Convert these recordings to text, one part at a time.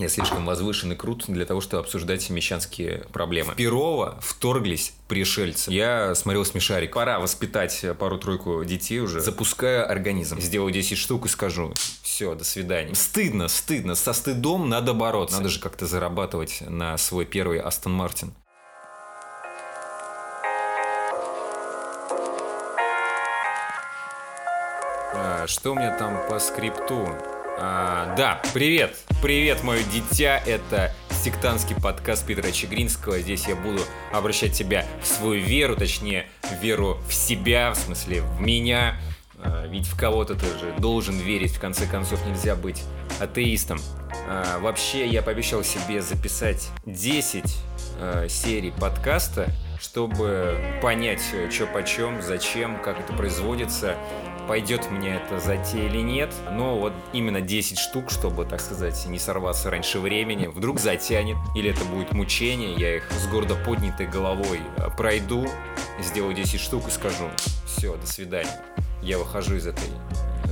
Я слишком возвышен и крут для того, чтобы обсуждать мещанские проблемы. В Перово вторглись пришельцы. Я смотрел смешарик. Пора воспитать пару-тройку детей уже. Запускаю организм. Сделаю 10 штук и скажу, все, до свидания. Стыдно, стыдно. Со стыдом надо бороться. Надо же как-то зарабатывать на свой первый Астон Мартин. А, что у меня там по скрипту? А, да, привет! Привет, мое дитя! Это сектантский подкаст Питера Чегринского. Здесь я буду обращать тебя в свою веру, точнее, веру в себя, в смысле, в меня. А, ведь в кого-то ты же должен верить, в конце концов, нельзя быть атеистом. А, вообще, я пообещал себе записать 10 а, серий подкаста, чтобы понять, что почем, зачем, как это производится, пойдет мне это затея или нет, но вот именно 10 штук, чтобы, так сказать, не сорваться раньше времени, вдруг затянет, или это будет мучение, я их с гордо поднятой головой э, пройду, сделаю 10 штук и скажу, все, до свидания, я выхожу из этой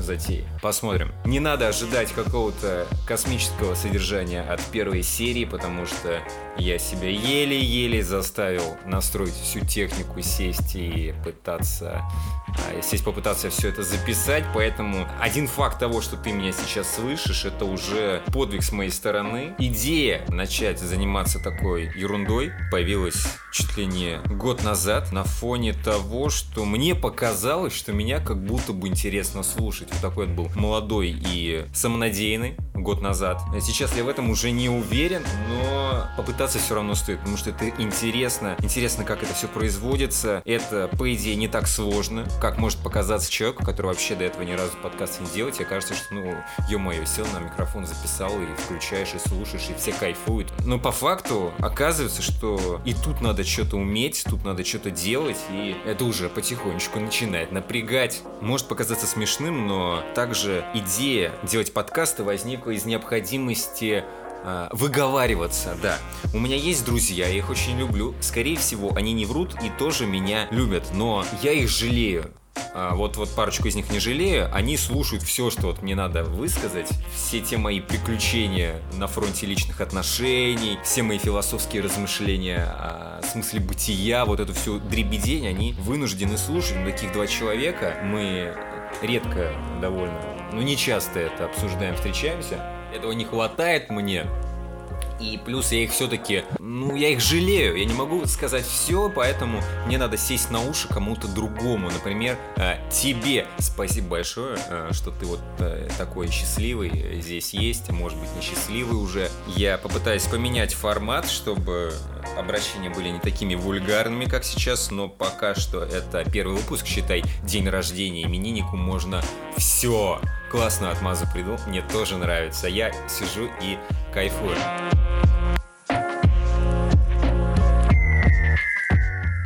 затеи. Посмотрим. Не надо ожидать какого-то космического содержания от первой серии, потому что я себя еле-еле заставил настроить всю технику, сесть и пытаться а, сесть попытаться все это записать, поэтому один факт того, что ты меня сейчас слышишь, это уже подвиг с моей стороны. Идея начать заниматься такой ерундой появилась чуть ли не год назад на фоне того, что мне показалось, что меня как будто бы интересно слушать. Вот такой вот был молодой и самонадеянный год назад. Сейчас я в этом уже не уверен, но попытаться все равно стоит, потому что это интересно. Интересно, как это все производится. Это, по идее, не так сложно, как может показаться человеку, который вообще до этого ни разу подкаст не делал. Тебе кажется, что, ну, ё-моё, сел на микрофон, записал и включаешь, и слушаешь, и все кайфуют. Но по факту оказывается, что и тут надо что-то уметь, тут надо что-то делать, и это уже потихонечку начинает напрягать. Может показаться смешным, но также идея делать подкасты возникла из необходимости а, выговариваться, да. У меня есть друзья, я их очень люблю. Скорее всего, они не врут и тоже меня любят, но я их жалею. А, вот, вот парочку из них не жалею, они слушают все, что вот мне надо высказать, все те мои приключения на фронте личных отношений, все мои философские размышления о смысле бытия, вот эту всю дребедень, они вынуждены слушать. Мы таких два человека, мы редко довольно, ну не часто это обсуждаем, встречаемся. Этого не хватает мне, и плюс я их все-таки, ну, я их жалею. Я не могу сказать все, поэтому мне надо сесть на уши кому-то другому. Например, э, тебе спасибо большое, э, что ты вот э, такой счастливый здесь есть, может быть, несчастливый уже. Я попытаюсь поменять формат, чтобы обращения были не такими вульгарными, как сейчас, но пока что это первый выпуск, считай, день рождения имениннику можно все. Классную отмазу придумал, мне тоже нравится. Я сижу и кайфую.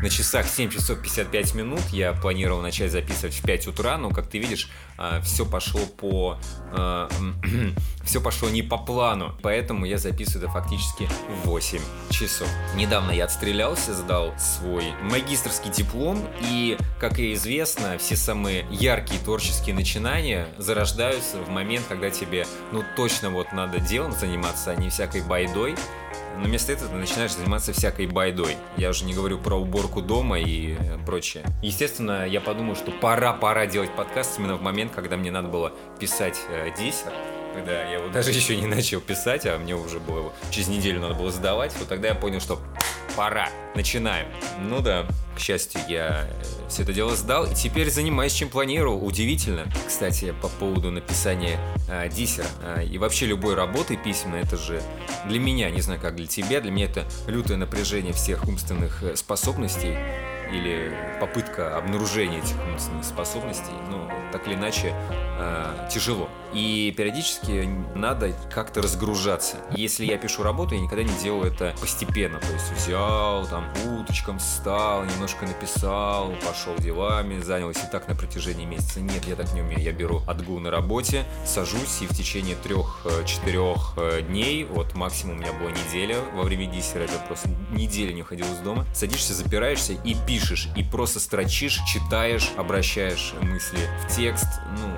На часах 7 часов 55 минут. Я планировал начать записывать в 5 утра, но, как ты видишь, а, все пошло по... А, все пошло не по плану. Поэтому я записываю это фактически в 8 часов. Недавно я отстрелялся, сдал свой магистрский диплом. И, как и известно, все самые яркие творческие начинания зарождаются в момент, когда тебе, ну, точно вот надо делом заниматься, а не всякой байдой. Но вместо этого ты начинаешь заниматься всякой байдой. Я уже не говорю про уборку дома и прочее. Естественно, я подумал, что пора-пора делать подкаст именно в момент, когда мне надо было писать э, диссер. Когда я его даже еще не начал писать, а мне уже было через неделю надо было сдавать, вот тогда я понял, что пора, начинаем. Ну да, к счастью, я э, все это дело сдал, и теперь занимаюсь, чем планировал. Удивительно. Кстати, по поводу написания э, диссера э, и вообще любой работы письменной, это же для меня, не знаю, как для тебя, для меня это лютое напряжение всех умственных э, способностей или попытка обнаружения этих умственных способностей, ну, так или иначе, э, тяжело. И периодически надо как-то разгружаться. Если я пишу работу, я никогда не делаю это постепенно. То есть взял, там, уточком встал, немножко написал, пошел делами, занялся и так на протяжении месяца. Нет, я так не умею. Я беру отгул на работе, сажусь и в течение трех-четырех э, дней, вот максимум у меня была неделя во время диссера, я просто неделю не ходил из дома, садишься, запираешься и пишешь, и просто строчишь, читаешь, обращаешь мысли в текст, ну,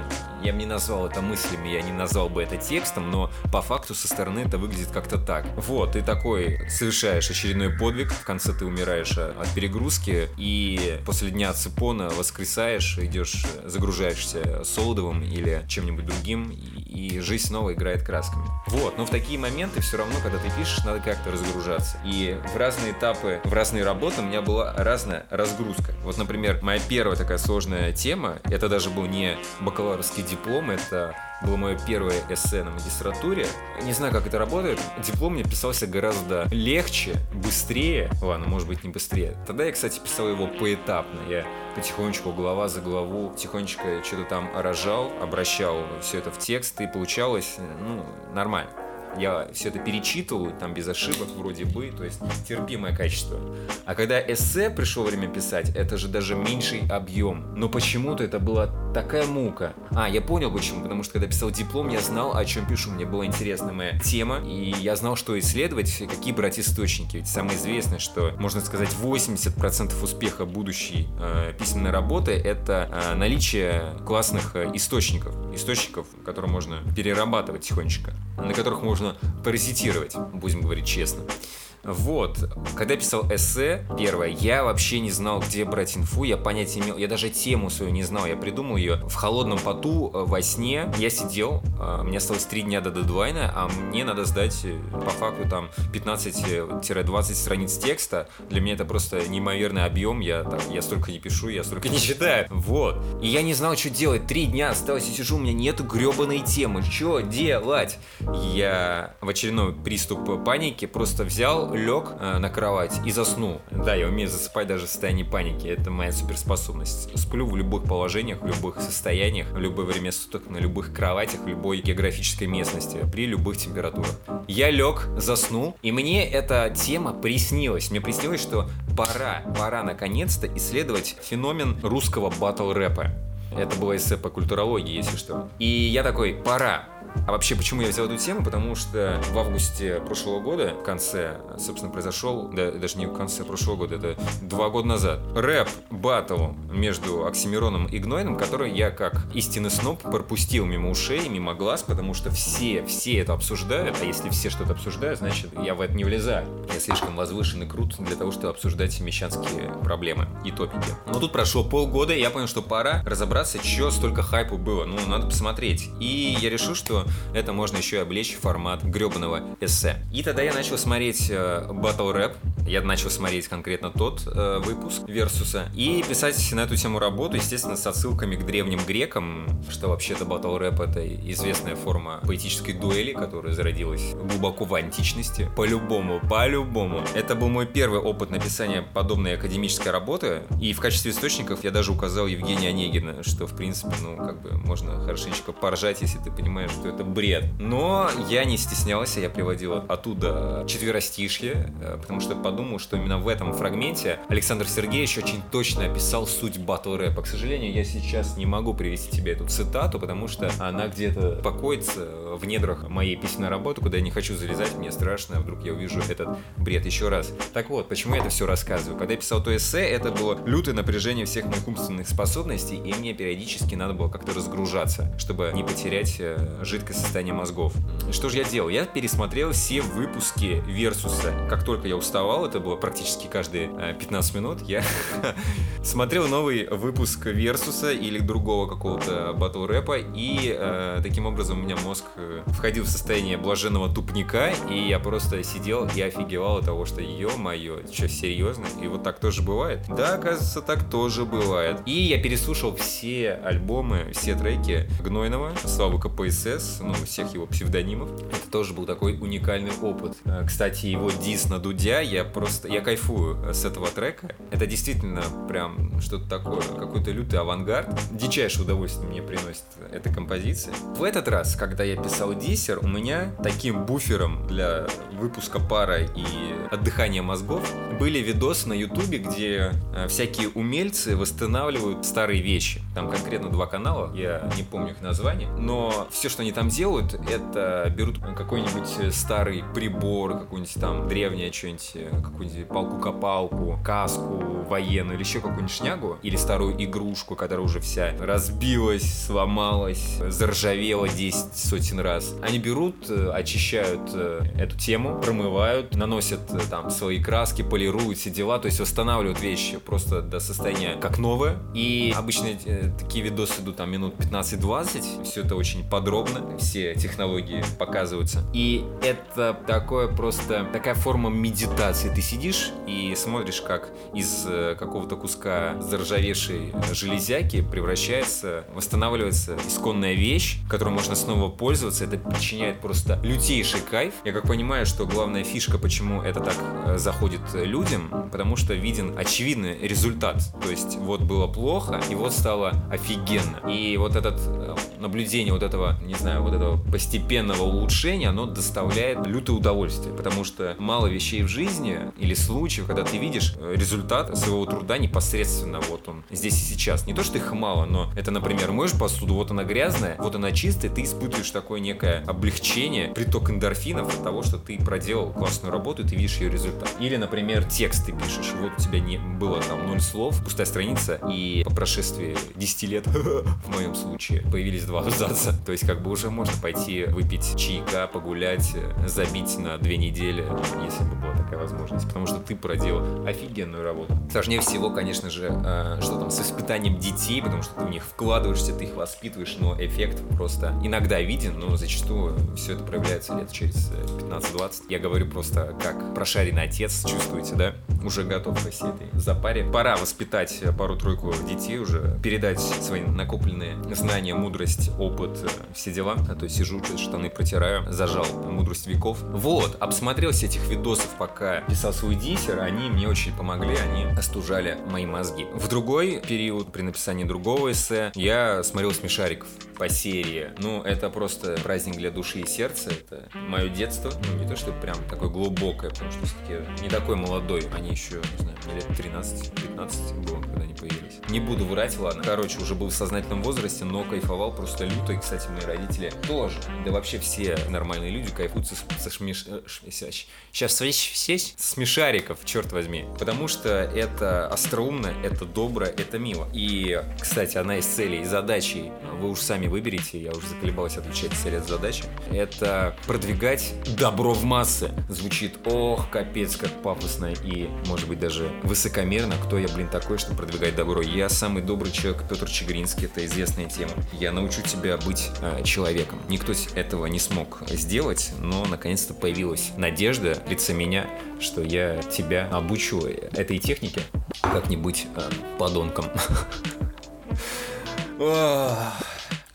я бы не назвал это мыслями, я не назвал бы это текстом, но по факту со стороны это выглядит как-то так. Вот, ты такой совершаешь очередной подвиг, в конце ты умираешь от перегрузки, и после дня цепона воскресаешь, идешь, загружаешься солодовым или чем-нибудь другим, и жизнь снова играет красками. Вот, но в такие моменты все равно, когда ты пишешь, надо как-то разгружаться. И в разные этапы, в разные работы у меня была разная разгрузка. Вот, например, моя первая такая сложная тема, это даже был не бакалаврский диплом, это было мое первое эссе на магистратуре. Не знаю, как это работает. Диплом мне писался гораздо легче, быстрее. Ладно, может быть, не быстрее. Тогда я, кстати, писал его поэтапно. Я потихонечку, глава за главу, тихонечко что-то там рожал, обращал все это в текст, и получалось, ну, нормально я все это перечитывал, там без ошибок вроде бы, то есть терпимое качество. А когда эссе пришло время писать, это же даже меньший объем. Но почему-то это была такая мука. А, я понял почему, потому что когда писал диплом, я знал, о чем пишу, мне была интересна моя тема, и я знал, что исследовать, какие брать источники. Ведь самое известное, что, можно сказать, 80% успеха будущей э, письменной работы — это э, наличие классных э, источников. Источников, которые можно перерабатывать тихонечко, на которых можно паразитировать, будем говорить честно. Вот, когда я писал эссе, первое, я вообще не знал, где брать инфу, я понятия не имел, я даже тему свою не знал, я придумал ее в холодном поту, э, во сне, я сидел, э, мне осталось три дня до дедлайна, а мне надо сдать э, по факту там 15-20 страниц текста, для меня это просто неимоверный объем, я, там, я столько не пишу, я столько не читаю, вот, и я не знал, что делать, три дня осталось, я сижу, у меня нету гребаной темы, что делать? Я в очередной приступ паники просто взял, лег э, на кровать и заснул. Да, я умею засыпать даже в состоянии паники. Это моя суперспособность. Сплю в любых положениях, в любых состояниях, в любое время суток, на любых кроватях, в любой географической местности, при любых температурах. Я лег, заснул, и мне эта тема приснилась. Мне приснилось, что пора, пора наконец-то исследовать феномен русского батл рэпа. Это было эссе по культурологии, если что. И я такой, пора, а вообще, почему я взял эту тему? Потому что в августе прошлого года, в конце, собственно, произошел, да, даже не в конце прошлого года, это два года назад, рэп батл между Оксимироном и Гнойным, который я как истинный сноб пропустил мимо ушей, мимо глаз, потому что все, все это обсуждают, а если все что-то обсуждают, значит, я в это не влезаю. Я слишком возвышен и крут для того, чтобы обсуждать мещанские проблемы и топики. Но тут прошло полгода, и я понял, что пора разобраться, что столько хайпу было. Ну, надо посмотреть. И я решил, что это можно еще и облечь в формат гребаного эссе. И тогда я начал смотреть э, Battle Rap, я начал смотреть конкретно тот э, выпуск Версуса и писать на эту тему работу, естественно, с отсылками к древним грекам, что вообще-то Battle Rap это известная форма поэтической дуэли, которая зародилась глубоко в античности. По-любому, по-любому. Это был мой первый опыт написания подобной академической работы, и в качестве источников я даже указал Евгения Онегина, что, в принципе, ну, как бы можно хорошенечко поржать, если ты понимаешь, что это бред. Но я не стеснялся, я приводил оттуда четверостишье, э, потому что подумал, что именно в этом фрагменте Александр Сергеевич очень точно описал суть батл рэпа. К сожалению, я сейчас не могу привести тебе эту цитату, потому что она где-то покоится в недрах моей письменной работы, куда я не хочу залезать, мне страшно, вдруг я увижу этот бред еще раз. Так вот, почему я это все рассказываю? Когда я писал то эссе, это было лютое напряжение всех моих умственных способностей, и мне периодически надо было как-то разгружаться, чтобы не потерять э, жидкость состояние мозгов. Что же я делал? Я пересмотрел все выпуски Версуса. Как только я уставал, это было практически каждые 15 э, минут, я смотрел новый выпуск Версуса или другого какого-то батл рэпа, и э, таким образом у меня мозг э, входил в состояние блаженного тупника, и я просто сидел и офигевал от того, что ё-моё, что, серьезно? И вот так тоже бывает? Да, оказывается, так тоже бывает. И я переслушал все альбомы, все треки Гнойного, Славы КПСС, ну, всех его псевдонимов. Это тоже был такой уникальный опыт. Э, кстати, его дис на Дудя, я просто, я кайфую с этого трека. Это действительно прям что-то такое, какой-то лютый авангард. Дичайшее удовольствие мне приносит эта композиция. В этот раз, когда я писал диссер, у меня таким буфером для выпуска пара и отдыхания мозгов были видосы на ютубе, где э, всякие умельцы восстанавливают старые вещи. Там конкретно два канала, я не помню их название, но все, что они там делают, это берут какой-нибудь старый прибор, какую-нибудь там древнее что-нибудь, какую-нибудь палку-копалку, каску военную или еще какую-нибудь шнягу, или старую игрушку, которая уже вся разбилась, сломалась, заржавела 10 сотен раз. Они берут, очищают эту тему, промывают, наносят там свои краски, полируют все дела, то есть восстанавливают вещи просто до состояния как новое. И обычно э, такие видосы идут там минут 15-20, все это очень подробно, все технологии показываются. И это такое просто, такая форма медитации. Ты сидишь и смотришь, как из э, какого-то куска заржавевшей железяки превращается, восстанавливается исконная вещь, которой можно снова пользоваться. Это причиняет просто лютейший кайф. Я как понимаю, что главная фишка, почему это так э, заходит людям, потому что виден очевидный результат. То есть вот было плохо, и вот стало офигенно. И вот этот э, наблюдение вот этого, не знаю, вот этого постепенного улучшения, оно доставляет лютое удовольствие, потому что мало вещей в жизни или случаев, когда ты видишь э, результат своего труда непосредственно, вот он здесь и сейчас. Не то, что их мало, но это, например, моешь посуду, вот она грязная, вот она чистая, ты испытываешь такое некое облегчение, приток эндорфинов от того, что ты проделал классную работу, и ты видишь ее результат. Или, например, текст ты пишешь, вот у тебя не было там ноль слов, пустая страница, и по прошествии 10 лет, в моем случае, появились два абзаца. То есть как бы уже можно пойти выпить чайка, погулять, забить на две недели, если бы была такая возможность. Потому что ты проделал офигенную работу. Сложнее всего, конечно же, э, что там с воспитанием детей, потому что ты в них вкладываешься, ты их воспитываешь, но эффект просто иногда виден, но зачастую все это проявляется лет через 15-20. Я говорю просто как прошаренный отец, чувствуете, да? Уже готов ко всей этой запаре. Пора воспитать пару-тройку детей уже, передать свои накопленные знания, мудрость, опыт, э, все дела. А то сижу, штаны протираю, зажал мудрость веков. Вот, обсмотрелся этих видосов, пока писал свой диссер, они мне очень помогли, они остужали мои мозги. В другой период, при написании другого эссе, я смотрел смешариков по серии. Ну, это просто праздник для души и сердца, это мое детство. Ну, не то, что прям такое глубокое, потому что все-таки не такой молодой, они еще, не знаю, лет 13-15 было, когда они появились. Не буду врать, ладно. Короче, уже был в сознательном возрасте, но кайфовал просто люто. И, кстати, мои родители тоже. Да вообще все нормальные люди кайфуют со, со шмеш... Сейчас э, все смешариков, черт возьми. Потому что это остроумно, это добро, это мило. И, кстати, одна из целей и задачей, вы уж сами выберите, я уже заколебался отвечать цели от задачи, это продвигать добро в массы. Звучит, ох, капец, как пафосно и, может быть, даже высокомерно. Кто я, блин, такой, что продвигать добро? Я самый добрый человек, Петр Чегринский, это известная тема. Я научу тебя быть э, человеком. Никто этого не смог сделать, но наконец-то появилась надежда в лице меня, что я тебя обучу этой технике, как не быть э, подонком.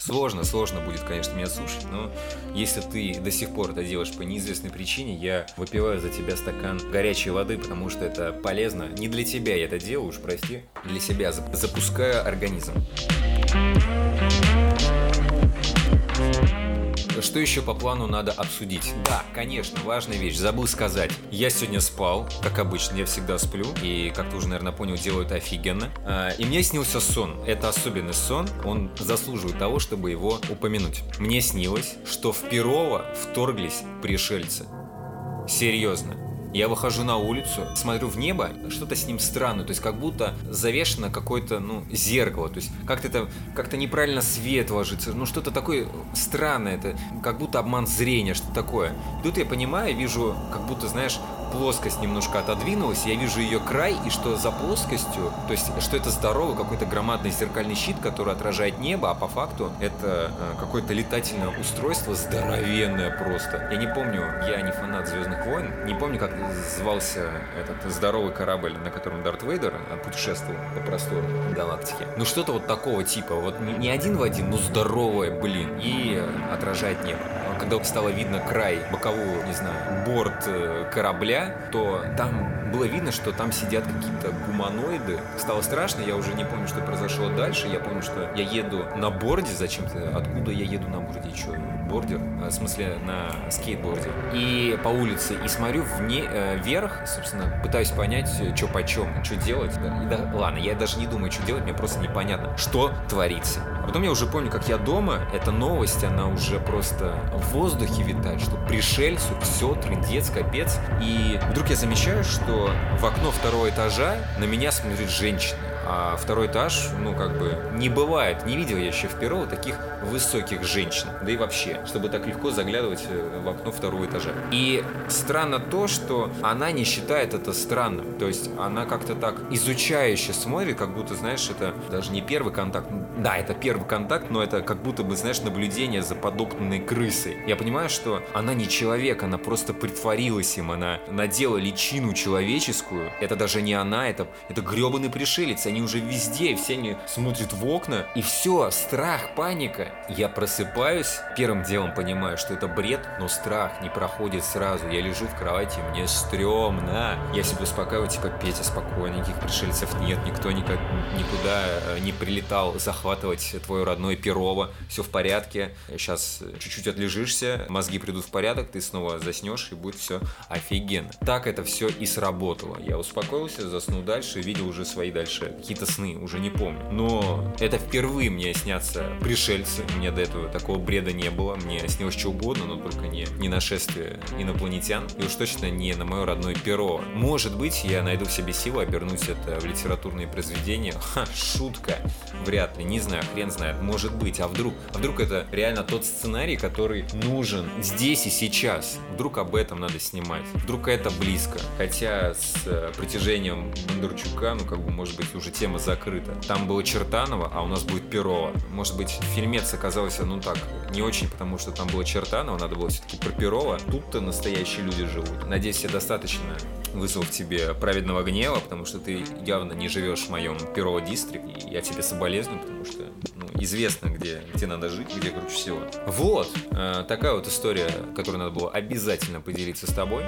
Сложно, сложно будет, конечно, меня слушать, но если ты до сих пор это делаешь по неизвестной причине, я выпиваю за тебя стакан горячей воды, потому что это полезно. Не для тебя я это делаю, уж прости. Для себя запускаю организм. Что еще по плану надо обсудить? Да, конечно, важная вещь, забыл сказать. Я сегодня спал, как обычно, я всегда сплю, и, как ты уже, наверное, понял, делаю это офигенно. А, и мне снился сон. Это особенный сон, он заслуживает того, чтобы его упомянуть. Мне снилось, что в Перово вторглись пришельцы. Серьезно. Я выхожу на улицу, смотрю в небо, что-то с ним странное, то есть как будто завешено какое-то, ну, зеркало, то есть как-то это, как-то неправильно свет ложится, ну, что-то такое странное, это как будто обман зрения, что такое. Тут я понимаю, вижу, как будто, знаешь, плоскость немножко отодвинулась, я вижу ее край, и что за плоскостью, то есть что это здоровый какой-то громадный зеркальный щит, который отражает небо, а по факту это э, какое-то летательное устройство здоровенное просто. Я не помню, я не фанат Звездных войн, не помню, как звался этот здоровый корабль, на котором Дарт Вейдер путешествовал по простору галактики. Ну что-то вот такого типа, вот не один в один, но здоровое, блин, и отражает небо когда стало видно край бокового, не знаю, борт э, корабля, то там было видно, что там сидят какие-то гуманоиды. Стало страшно, я уже не помню, что произошло дальше. Я помню, что я еду на борде зачем-то. Откуда я еду на борде? Что, бордер? А, в смысле, на скейтборде. И по улице. И смотрю вне, э, вверх, собственно, пытаюсь понять, что почем, что делать. Да, да, ладно, я даже не думаю, что делать, мне просто непонятно, что творится. А потом я уже помню, как я дома, эта новость, она уже просто в воздухе витает, что пришельцу все, трындец, капец. И вдруг я замечаю, что в окно второго этажа на меня смотрит женщина. А второй этаж, ну, как бы, не бывает, не видел я еще в Перово таких высоких женщин. Да и вообще, чтобы так легко заглядывать э, в окно второго этажа. И странно то, что она не считает это странным. То есть она как-то так изучающе смотрит, как будто, знаешь, это даже не первый контакт. Да, это первый контакт, но это как будто бы, знаешь, наблюдение за подопытной крысой. Я понимаю, что она не человек, она просто притворилась им, она надела личину человеческую. Это даже не она, это, это гребаный пришелец. Они уже везде, все они смотрят в окна, и все, страх, паника. Я просыпаюсь, первым делом понимаю, что это бред, но страх не проходит сразу. Я лежу в кровати, мне стрёмно. Я себя успокаиваю, типа, Петя, спокойно, никаких пришельцев нет, никто никак, никуда э, не прилетал захватывать твое родное Перово, все в порядке. Сейчас чуть-чуть отлежишься, мозги придут в порядок, ты снова заснешь, и будет все офигенно. Так это все и сработало. Я успокоился, заснул дальше, видел уже свои дальше какие-то сны, уже не помню. Но это впервые мне снятся пришельцы. У меня до этого такого бреда не было. Мне снилось что угодно, но только не, не нашествие инопланетян. И уж точно не на мое родное перо. Может быть, я найду в себе силы обернуть это в литературные произведения. Ха, шутка. Вряд ли, не знаю, хрен знает. Может быть, а вдруг? А вдруг это реально тот сценарий, который нужен здесь и сейчас? Вдруг об этом надо снимать? Вдруг это близко? Хотя с э, притяжением Бондарчука, ну как бы, может быть, уже тема закрыта. Там было Чертанова, а у нас будет Перова. Может быть, фильмец оказался, ну так, не очень, потому что там было Чертанова, надо было все-таки про Перова. Тут-то настоящие люди живут. Надеюсь, я достаточно вызвал в тебе праведного гнева, потому что ты явно не живешь в моем Перово дистрикт, и я тебе соболезную, потому что ну, известно, где, где надо жить, где круче всего. Вот, э, такая вот история, которую надо было обязательно поделиться с тобой.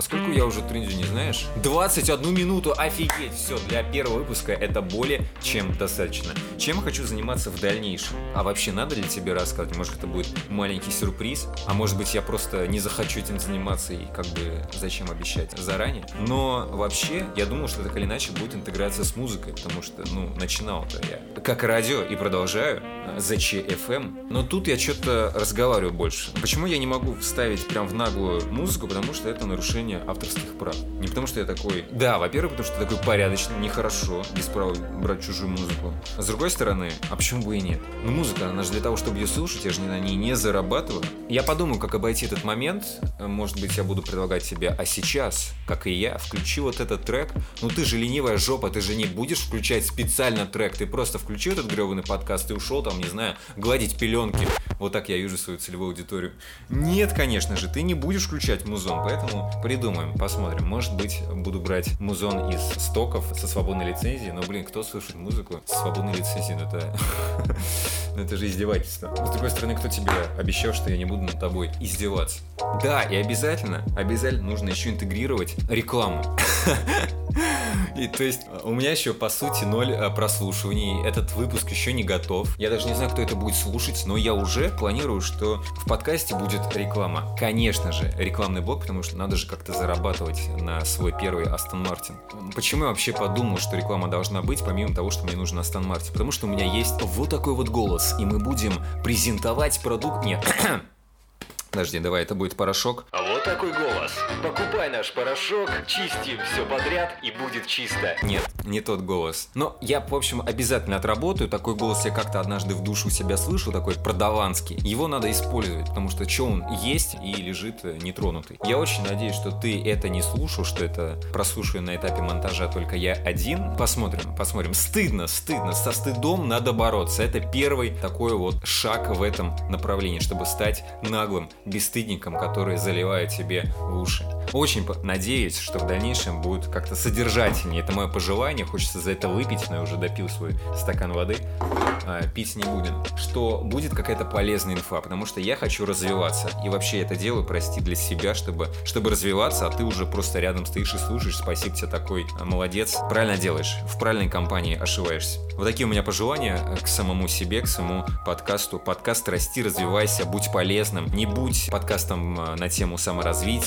А сколько я уже трендю, не знаешь? 21 минуту, офигеть, все, для первого выпуска это более чем достаточно. Чем я хочу заниматься в дальнейшем? А вообще надо ли тебе рассказать? Может это будет маленький сюрприз? А может быть я просто не захочу этим заниматься и как бы зачем обещать заранее? Но вообще я думал, что так или иначе будет интеграция с музыкой, потому что, ну, начинал-то я как радио и продолжаю за ЧФМ. Но тут я что-то разговариваю больше. Почему я не могу вставить прям в наглую музыку? Потому что это нарушение авторских прав. Не потому что я такой... Да, во-первых, потому что такой порядочный, нехорошо без права брать чужую музыку. А с другой стороны, а почему бы и нет? Ну музыка, она же для того, чтобы ее слушать, я же на ней не зарабатываю. Я подумаю, как обойти этот момент. Может быть, я буду предлагать себе, а сейчас, как и я, включи вот этот трек. Ну ты же ленивая жопа, ты же не будешь включать специально трек. Ты просто включил этот гребаный подкаст и ушел там, не знаю, гладить пеленки. Вот так я вижу свою целевую аудиторию. Нет, конечно же, ты не будешь включать музон, поэтому придумаем, посмотрим. Может быть, буду брать музон из стоков со свободной лицензией, но, блин, кто слушает музыку с свободной лицензией? Ну это... ну это же издевательство. С другой стороны, кто тебе обещал, что я не буду над тобой издеваться? Да, и обязательно, обязательно нужно еще интегрировать рекламу. И то есть у меня еще по сути ноль э, прослушиваний. Этот выпуск еще не готов. Я даже не знаю, кто это будет слушать, но я уже планирую, что в подкасте будет реклама. Конечно же, рекламный блок, потому что надо же как-то зарабатывать на свой первый Астон Мартин. Почему я вообще подумал, что реклама должна быть, помимо того, что мне нужен Астон Мартин? Потому что у меня есть вот такой вот голос, и мы будем презентовать продукт... Нет, Подожди, давай, это будет порошок. А вот такой голос. Покупай наш порошок, чистим все подряд и будет чисто. Нет, не тот голос. Но я, в общем, обязательно отработаю. Такой голос я как-то однажды в душу себя слышал, такой продаванский. Его надо использовать, потому что что он есть и лежит э, нетронутый. Я очень надеюсь, что ты это не слушал, что это прослушаю на этапе монтажа только я один. Посмотрим, посмотрим. Стыдно, стыдно. Со стыдом надо бороться. Это первый такой вот шаг в этом направлении, чтобы стать наглым бесстыдником, который заливает запивать себе уши. Очень надеюсь, что в дальнейшем будет как-то содержательнее. Это мое пожелание. Хочется за это выпить, но я уже допил свой стакан воды. А, пить не будем. Что будет какая-то полезная инфа, потому что я хочу развиваться. И вообще это делаю, прости, для себя, чтобы, чтобы развиваться, а ты уже просто рядом стоишь и слушаешь. Спасибо тебе такой а, молодец. Правильно делаешь. В правильной компании ошиваешься. Вот такие у меня пожелания к самому себе, к своему подкасту. Подкаст «Расти, развивайся, будь полезным». Не будь подкастом а, на тему саморазвития,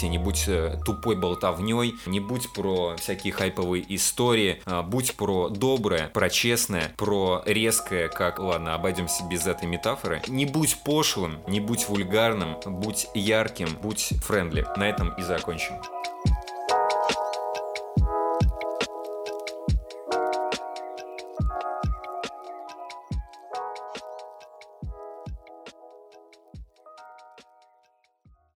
не будь э, тупой болтовней, не будь про всякие хайповые истории, а будь про доброе, про честное, про резкое, как, ладно, обойдемся без этой метафоры. Не будь пошлым, не будь вульгарным, будь ярким, будь френдли. На этом и закончим.